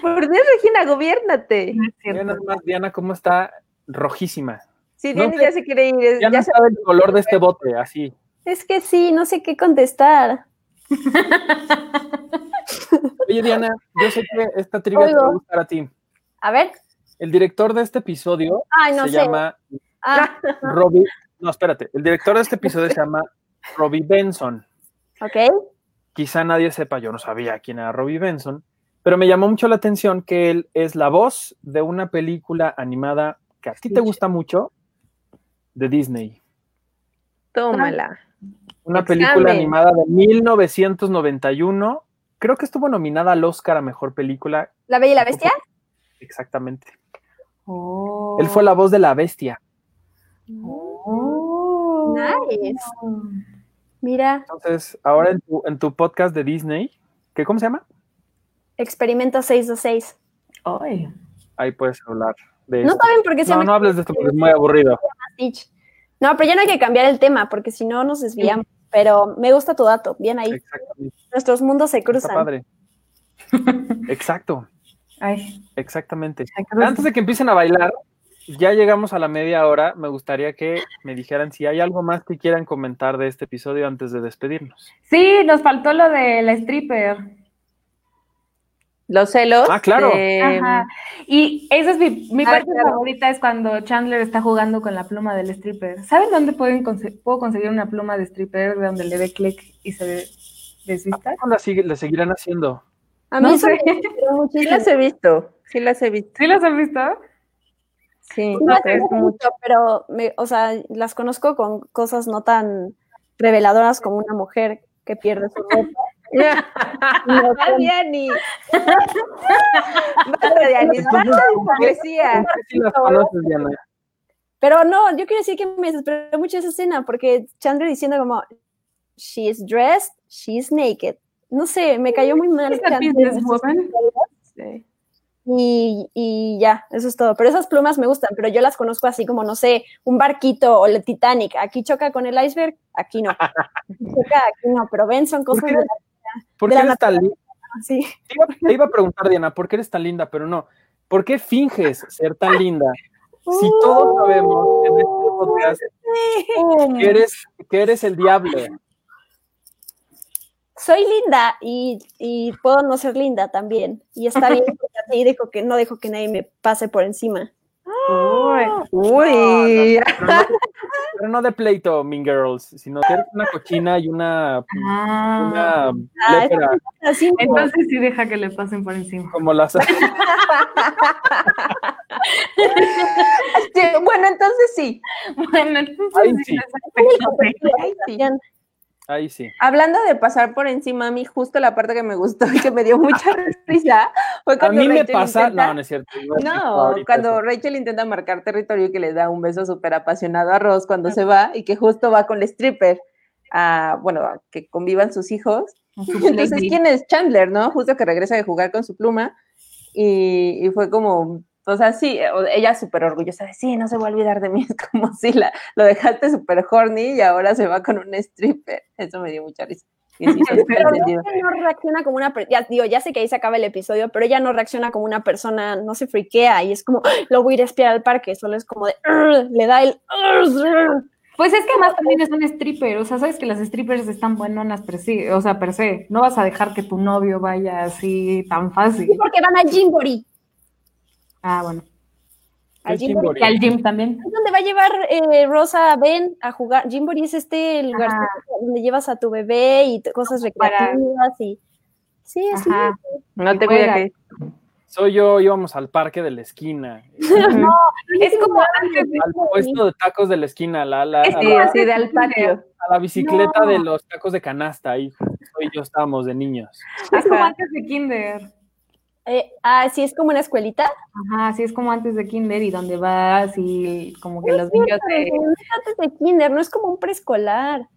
Por Dios, Regina. No más, Diana, cómo está rojísima. Sí, No Diana sé. ya se quiere ir. es- Ya no sabe el color de este bote, así. Es que sí, no sé qué contestar. Oye, Diana, yo sé que esta trivia te va a gustar a ti. A ver. El director de este episodio Ay, no se sé. llama Ah, Robbie. No, espérate. El director de este episodio se llama Robbie Benson. ok. Quizá nadie sepa, yo no sabía quién era Robbie Benson, pero me llamó mucho la atención que él es la voz de una película animada que a ti te gusta mucho, de Disney. Tómala. Una Examen. película animada de 1991. Creo que estuvo nominada al Oscar a Mejor Película. ¿La Bella y la Bestia? Exactamente. Oh. Él fue la voz de la bestia. Oh. Nice. Mira, Entonces, ahora en tu, en tu podcast de Disney, ¿qué, ¿cómo se llama? experimento 626. Ay. Ahí puedes hablar de No esto. saben por qué se No, llama no hables de esto porque es muy aburrido. No, pero ya no hay que cambiar el tema porque si no nos desviamos. Pero me gusta tu dato. Bien ahí. Exactamente. Nuestros mundos se Está cruzan. padre. Exacto, Ay. exactamente. Antes de que empiecen a bailar, ya llegamos a la media hora. Me gustaría que me dijeran si hay algo más que quieran comentar de este episodio antes de despedirnos. Sí, nos faltó lo de la stripper. Los celos. Ah, claro. de- Ajá. Y esa es mi, mi Ah, parte claro. favorita es cuando Chandler está jugando con la pluma del stripper. ¿Saben dónde pueden conse- puedo conseguir una pluma de stripper de donde le dé clic y se desvista? ¿Cómo la, sigue- la seguirán haciendo? A mí No sé. me Sí las he visto. Sí las he visto. ¿Sí las has visto? Sí, No mucho. mucho, pero, me, o sea, las conozco con cosas no tan reveladoras como una mujer que pierde su ropa. No, Diani. Basta, Diani. Basta de hipocresía. Pero no, yo quiero decir que me desesperó mucho esa escena porque Chandler diciendo como, she's dressed, she's naked. No sé, me cayó muy mal. Y, y ya, eso es todo. Pero esas plumas me gustan, pero yo las conozco así como, no sé, un barquito o el Titanic. Aquí choca con el iceberg, aquí no. Aquí choca, aquí no. Pero ven, son ¿Por cosas de por qué eres tan linda? así. Te iba, te iba a preguntar, Diana, ¿por qué eres tan linda? Pero no. ¿Por qué finges ser tan linda? Si todos sabemos en este podcast que eres, que eres el diablo. Soy linda y, y puedo no ser linda también. Y está bien, así dejo que, no dejo que nadie me pase por encima. Uy. No, pero no de pleito, Mean Girls, sino que eres una cochina y una, Ah. una Ah, Así como- Entonces sí deja que le pasen por encima. como las... Sí, bueno, entonces sí. Bueno, entonces sí. Ay, sí. Ahí sí. Hablando de pasar por encima, a mí justo la parte que me gustó y que me dio mucha risa fue A cuando mí me Rachel pasa... intenta- No, no es cierto. a No, cuando eso. Rachel intenta marcar territorio y que le da un beso súper apasionado a Ross cuando se va y que justo va con la stripper a, bueno, a que convivan sus hijos. Entonces, ¿quién es Chandler, no? Justo que regresa de jugar con su pluma y, y fue como, o sea, sí, o- ella súper orgullosa de, sí, no se va a olvidar de mí, es como si la, lo dejaste súper horny y ahora se va con un stripper. Eso me dio mucha risa. Sí, hizo Pero no reacciona como una persona, ya digo, ya sé que ahí se acaba el episodio, pero ella no reacciona como una persona, no se friquea y es como, "Ay, lo voy a ir a espiar al parque, solo es como de, "Ugh", le da el, "Ugh". Pues es que además también es un stripper, o sea, sabes que las strippers están buenonas per se, o sea, per se. No vas a dejar que tu novio vaya así tan fácil. porque van al Jimbori. Ah, bueno. Al ¿Qué Jimbori. Y al gym también. Es donde va a llevar eh, Rosa Ben a jugar. Jimbori es este lugar Ajá. donde llevas a tu bebé y cosas recreativas y sí, es Ajá. No te Juega. cuida que Soy yo, íbamos al parque de la esquina, No, es como antes de, al puesto de tacos de la esquina, la, la- Es a, Sí, la, así de al patio. a la bicicleta No. de los tacos de canasta, ahí soy yo estábamos de niños. es como antes de kinder. Eh, ah, sí, es como una escuelita. Ajá, sí es como antes de kinder y donde vas y como que los niños te... No es antes de kinder, no es como un preescolar.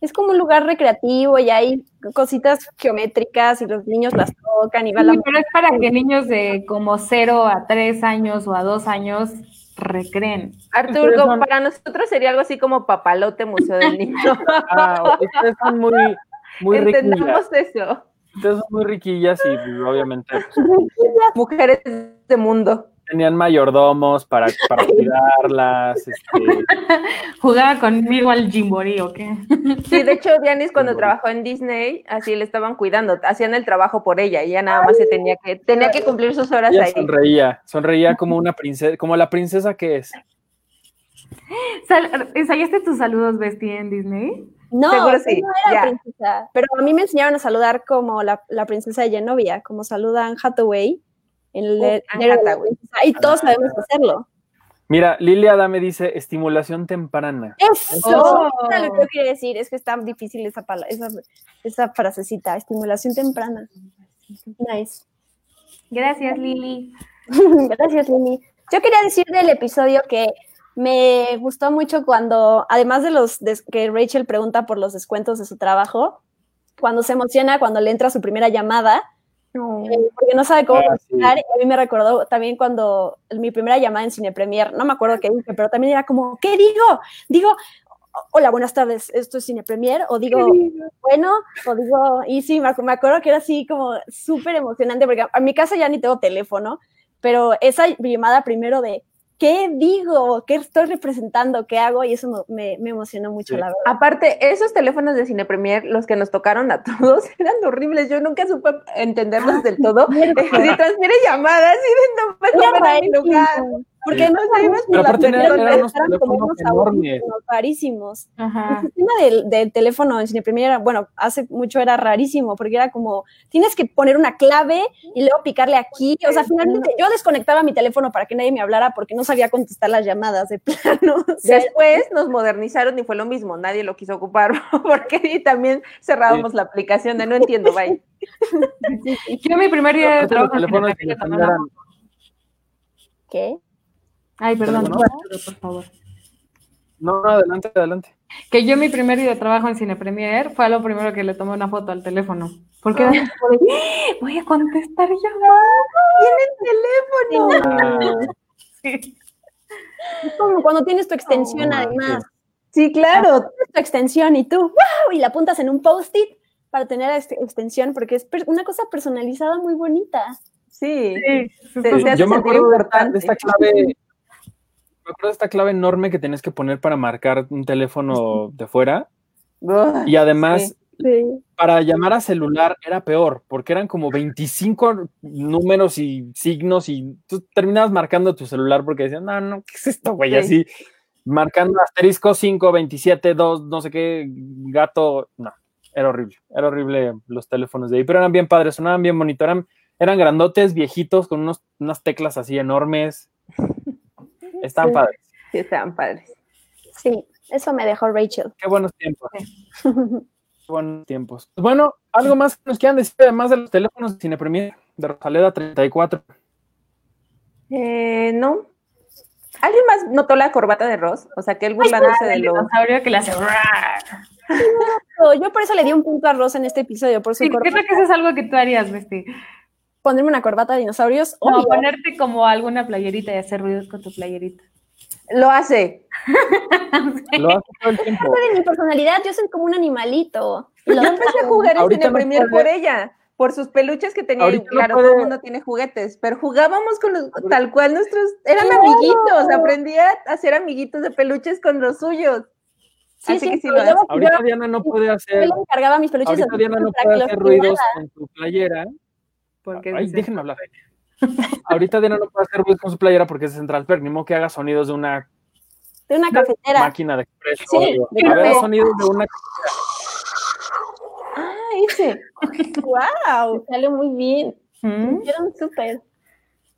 Es como un lugar recreativo y hay cositas geométricas y los niños las tocan y va la Sí, pero es para que niños de como 0 a 3 años o a 2 años recreen. Artur, Ustedes como son- para nosotros sería algo así como papalote museo del niño. Ah, ustedes son muy, muy riquillas. Entendamos eso. Son muy riquillas y pues, obviamente pues, Mujeres de mundo. tenían mayordomos para, para cuidarlas. Este, ¿Jugaba conmigo al Jimbori o qué? Sí, de hecho, Dianis cuando trabajó en Disney, así le estaban cuidando, hacían el trabajo por ella, y ella nada más se tenía que, tenía que cumplir sus horas ella ahí. sonreía, sonreía como una princesa, como la princesa que es. ¿Ensayaste tus saludos, Bestie, en Disney? No, Seguro yo sí, no era ya. princesa. Pero a mí me enseñaron a saludar como la, la princesa de Genovia, como saluda Anne Hathaway. En el, Uh, en Anne el- Hathaway. Y todos sabemos hacerlo. Mira, Lilia Adame dice estimulación temprana. Eso, Oh. era lo que yo quería decir. Es que está difícil esa, pala- esa, esa frasecita. Estimulación temprana. Nice. Gracias, Lili. Gracias, Lini. Yo quería decir del episodio que me gustó mucho cuando, además de los que Rachel pregunta por los descuentos de su trabajo, cuando se emociona cuando le entra su primera llamada, eh, porque no sabe cómo Ah, sí. a mí me recordó también cuando mi primera llamada en Cine Premier, no me acuerdo qué dije, pero también era como, ¿qué digo? Digo, hola, buenas tardes, esto es Cine Premier, o digo, bueno, o digo, y sí, me acuerdo que era así como súper emocionante, porque a mi casa ya ni tengo teléfono, pero esa llamada primero de, ¿qué digo? ¿Qué estoy representando? ¿Qué hago? Y eso me, me- me emocionó mucho, Sí. la verdad. Aparte, esos teléfonos de Cine Premier, los que nos tocaron a todos, eran horribles. Yo nunca supe entenderlos del todo. Si transfiere llamadas y de no ver a mi lugar. Porque Sí. no sabíamos Pero por la aparte eran- eran unos teléfonos unos enormes. rarísimos. Ajá. El sistema del, del teléfono en Cine Premier, era- bueno, hace mucho era rarísimo, porque era como, tienes que poner una clave y luego picarle aquí. O sea, finalmente yo desconectaba mi teléfono para que nadie me hablara porque no sabía contestar las llamadas de plano. Después nos modernizaron y fue lo mismo. Nadie lo quiso ocupar porque también cerrábamos la aplicación de no entiendo, bye. Yo mi primer día de trabajo ¿qué? Ay, perdón, ¿Teléfono? Por favor. No, no, adelante, adelante. Que yo mi primer día de trabajo en Cine Premier fue lo primero que le tomé una foto al teléfono. Porque era como de, "¡Ah! voy a contestar llamadas. Ah, Sí. Es como cuando tienes tu extensión, Oh, además. Sí, claro. tu extensión y tú, ¡wow! Y la apuntas en un post-it para tener la ex- extensión, porque es una cosa personalizada muy bonita. Sí. Sí, Se- sí, se hace Yo me acuerdo de esta, de esta clave. Me acuerdo de esta clave enorme que tenías que poner para marcar un teléfono de fuera. Y además, Sí. Sí. para llamar a celular era peor, porque eran como 25 números y signos y tú terminabas marcando tu celular porque decían, no, no, ¿qué es esto, güey? Sí. Así, marcando asterisco 5, 27, 2, no sé qué, gato, no, era horrible, era horrible los teléfonos de ahí, pero eran bien padres, sonaban bien bonito, eran, eran grandotes, viejitos, con unos, unas teclas así enormes, Sí. padres, Sí, estaban padres. Sí, eso me dejó Rachel. qué buenos tiempos. Qué buenos tiempos. Bueno, algo más que nos quieran decir, además de los teléfonos de Cine Premier de Rosaleda 34. Eh, no. ¿Alguien más notó la corbata de Ross? O sea, que él burlándose de El los... dinosaurio que le hace. Yo- por eso le di un punto a Rosa en este episodio, por su Sí, corbata. creo que eso es algo que tú harías, Besti. Ponerme una corbata de dinosaurios, No, obvio. ponerte como alguna playerita y hacer ruidos con tu playerita. Lo hace. Lo hace todo el tiempo. Parte de mi personalidad, yo soy como un animalito. Lo Yo empecé a jugar en Cine no Premier puede- por ella, por sus peluches que tenía. No claro, puede- todo el mundo tiene juguetes, pero jugábamos con los, tal cual nuestros, eran amiguitos, aprendía a hacer amiguitos de peluches con los suyos. Sí, Así sí, que sí lo. Ahorita yo- Diana no puede hacer, Yo le encargaba mis peluches ahorita Diana no puede hacer ruidos con su playera. Porque Ay, déjenme hablar. Ahorita Diana no puede hacer ruidos con su playera porque es Central Perk, ni modo que haga sonidos de una de una cafetera. máquina de expreso. Sí, de a ver, sonidos de una Ah, ese. ¡Wow! Salió muy bien. ¿Mm? Hicieron súper.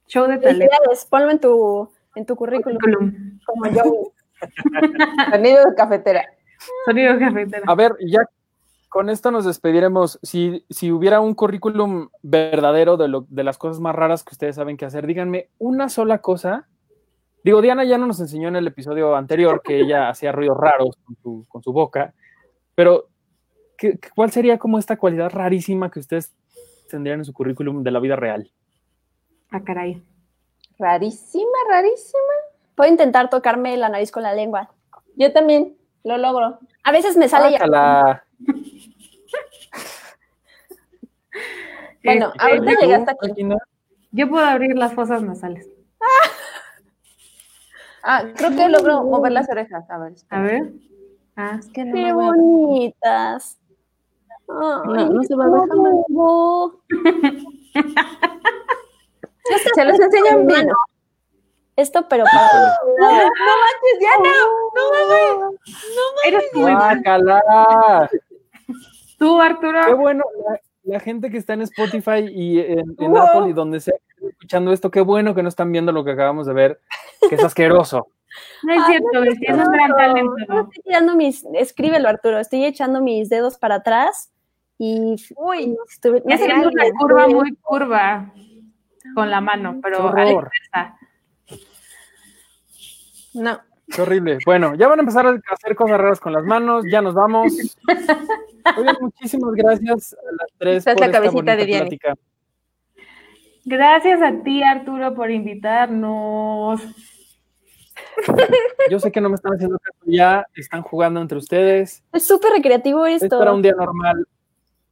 Show de talento. Ponlo en tu, en tu currículum, Currículum. como yo. Sonido de cafetera. Sonido cafetero. A ver, ya con esto nos despediremos. Si, si hubiera un currículum verdadero de, lo, de las cosas más raras que ustedes saben qué hacer, díganme una sola cosa. Digo, Diana ya no nos enseñó en el episodio anterior que ella hacía ruidos raros con su, con su boca, pero ¿qué- qué- ¿cuál sería como esta cualidad rarísima que ustedes tendrían en su currículum de la vida real? Ah, caray. Rarísima, rarísima. Puedo intentar tocarme la nariz con la lengua. Yo también lo logro. A veces me sale ya. Bueno, Este, ahorita ¿Y tú, llegaste aquí. Yo puedo abrir las fosas nasales. Ah, creo que logro mover las orejas. A ver. A ver. Ah, Es que no Qué bonitas. Ay, No, no se va a ver qué bonito. Se los enseño en vivo. Esto, pero para. Híjole. Diana, eres tú, tú, Arturo. Qué bueno, la, la gente que está en Spotify y en, en Wow. Apple y donde sea escuchando esto, qué bueno que no están viendo lo que acabamos de ver, que es asqueroso. No es Ay, cierto, es un gran No, estoy tirando mis. Escríbelo, Arturo. Estoy echando mis dedos para atrás y. Uy, estuve. Y haciendo una curva muy curva con la mano, pero a la. No. Qué horrible. Bueno, ya van a empezar a hacer cosas raras con las manos, ya nos vamos. Oigan, muchísimas gracias a las tres Esta es por la esta cabecita bonita de Diana. plática. Gracias a ti, Arturo, por invitarnos. Yo sé que no me están haciendo caso ya, están jugando entre ustedes. Es súper recreativo esto. Esto era un día normal.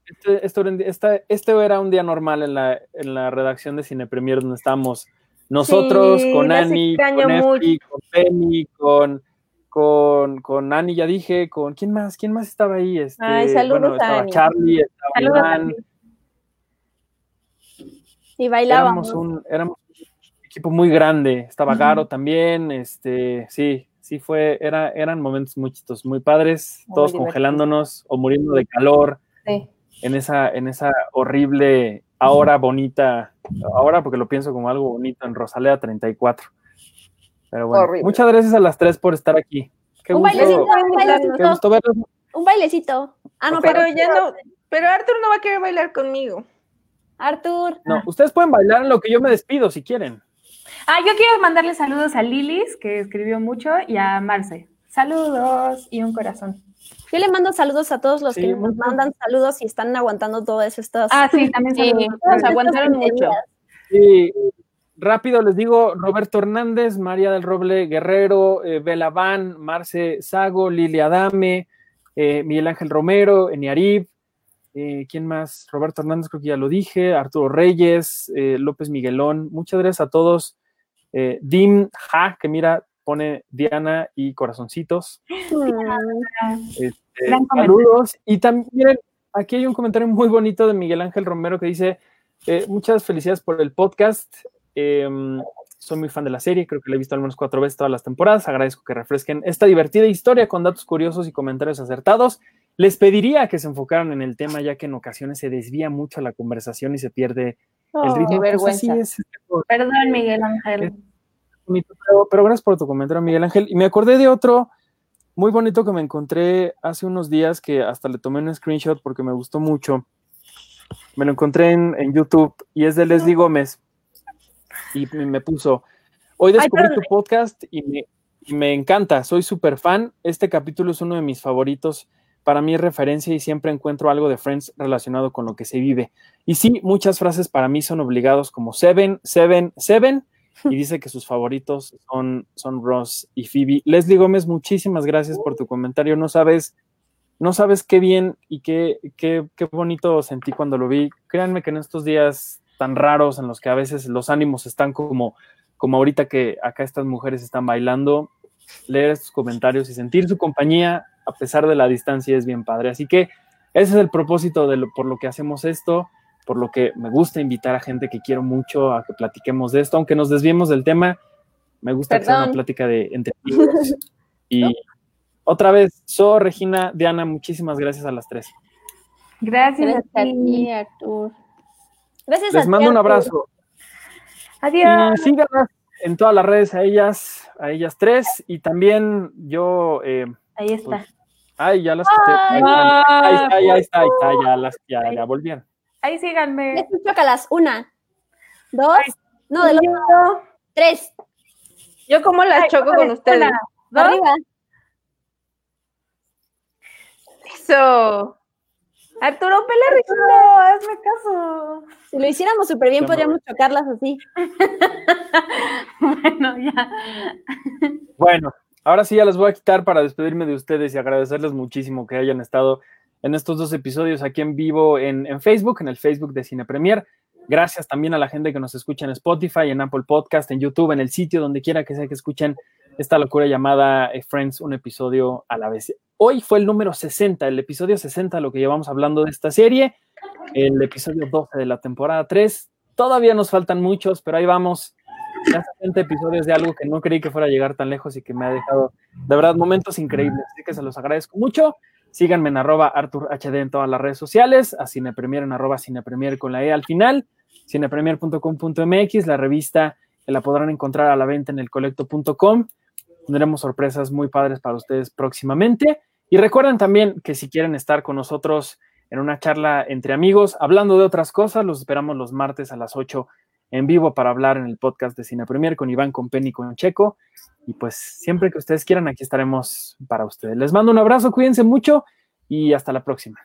Este, esto era un día- esta- esto era un día normal en la, en la redacción de Cine Premier donde estamos nosotros, Sí, con Ani, con Efi, con Penny, con, con, con Ani, ya dije, con ¿quién más? ¿Quién más estaba ahí? Este, Ay, saludos bueno, a estaba Ani. Charlie, estaba Saludos Iván. Y bailábamos. éramos un, éramos un equipo muy grande, estaba. Garo también, este, sí, sí fue, era, eran momentos muy chistosos, muy padres, Muy todos congelándonos o muriendo de calor Sí. en esa, en esa horrible, ahora bonita, ahora porque lo pienso como algo bonito en Rosalea 34. Pero bueno, Horrible. muchas gracias a las tres por estar aquí. Qué un gusto, bailecito, un qué bailecito. gusto verlos. Un bailecito. Ah, no, pero pero ya no. Pero Arthur no va a querer bailar conmigo. Artur. No, ustedes pueden bailar en lo que yo me despido si quieren. Ah, yo quiero mandarle saludos a Lilis, que escribió mucho, y a Marce. Saludos y un corazón. Yo le mando saludos a todos los Sí, que nos mandan saludos y están aguantando todas estas. Ah, sí, también Sí, saludos. nos aguantaron mucho. Sí, rápido les digo, Roberto Hernández, María del Roble Guerrero, eh, Bela Van, Marce Sago, Lilia Adame, eh, Miguel Ángel Romero, Eniarib, eh, ¿quién más? Roberto Hernández, creo que ya lo dije, Arturo Reyes, eh, López Miguelón, muchas gracias a todos. Eh, Dim Ja, que mira, pone Diana y corazoncitos. Este, saludos. Y también, aquí hay un comentario muy bonito de Miguel Ángel Romero que dice, eh, muchas felicidades por el podcast. Eh, soy muy fan de la serie, creo que la he visto al menos cuatro veces todas las temporadas. Agradezco que refresquen esta divertida historia con datos curiosos y comentarios acertados. Les pediría que se enfocaran en el tema, ya que en ocasiones se desvía mucho la conversación y se pierde el oh, ritmo. qué Pues así vergüenza. es, este Perdón, Miguel Ángel. Pero, pero gracias por tu comentario, Miguel Ángel. Y me acordé de otro muy bonito que me encontré hace unos días que hasta le tomé un screenshot porque me gustó mucho. Me lo encontré en, en YouTube y es de Leslie Gómez. Y me, puso, hoy descubrí tu podcast y me, y me encanta, soy súper fan. Este capítulo es uno de mis favoritos. Para mí es referencia y siempre encuentro algo de Friends relacionado con lo que se vive. Y sí, muchas frases para mí son obligados como Seven, Seven, Seven y dice que sus favoritos son, son Ross y Phoebe. Leslie Gómez, muchísimas gracias por tu comentario. No sabes, no sabes qué bien y qué, qué, qué bonito sentí cuando lo vi. Créanme que en estos días tan raros en los que a veces los ánimos están como, como ahorita que acá estas mujeres están bailando, leer estos comentarios y sentir su compañía a pesar de la distancia es bien padre. Así que ese es el propósito de lo, por lo que hacemos esto por lo que me gusta invitar a gente que quiero mucho a que platiquemos de esto, aunque nos desviemos del tema, me gusta que sea una Perdón. plática de entre amigos. Y otra vez, So, Regina, Diana, muchísimas gracias a las tres. Gracias, Gracias a a ti. Arthur. Gracias a Les ti, mando un Artur. abrazo. Adiós. Y en todas las redes a ellas, a ellas tres. Y también yo. Eh, Ahí está. pues, ay, ya las quité. Ahí, están. ahí está, ahí está, ahí está, ya las, ya, ya volvieron. Ahí síganme. Let's chócalas. Una, dos, no, del otro, Yo, tres. yo como las Ay, choco con vez, ustedes. una, dos. Arriba. Eso. Arturo, pela hazme caso. Si lo hiciéramos súper bien, podríamos chocarlas así. Bueno, ya. Bueno, ahora sí ya les voy a quitar para despedirme de ustedes y agradecerles muchísimo que hayan estado en estos dos episodios aquí en vivo en, Facebook, en el Facebook de Cine Premier. Gracias también a la gente que nos escucha en Spotify, en Apple Podcast, en YouTube, en el sitio donde quiera que sea que escuchen esta locura llamada eh, Friends, un episodio a la vez. Hoy fue el número 60, el episodio 60, lo que llevamos hablando de esta serie, el episodio 12 de la temporada 3. Todavía nos faltan muchos, pero ahí vamos. Ya 60 episodios de algo que no creí que fuera a llegar tan lejos y que me ha dejado, de verdad, momentos increíbles. Así que se los agradezco mucho. Síganme en arroba ArturHD en todas las redes sociales, a Cinepremier en arroba Cinepremier con la E al final, cinepremier.com.mx, la revista la podrán encontrar a la venta en el colecto.com. Tendremos sorpresas muy padres para ustedes próximamente. Y recuerden también que si quieren estar con nosotros en una charla entre amigos, hablando de otras cosas, los esperamos los martes a las 8 en vivo para hablar en el podcast de Cine Premier con Iván, con Penny, con Checo. Y pues siempre que ustedes quieran, aquí estaremos para ustedes. Les mando un abrazo, cuídense mucho y hasta la próxima.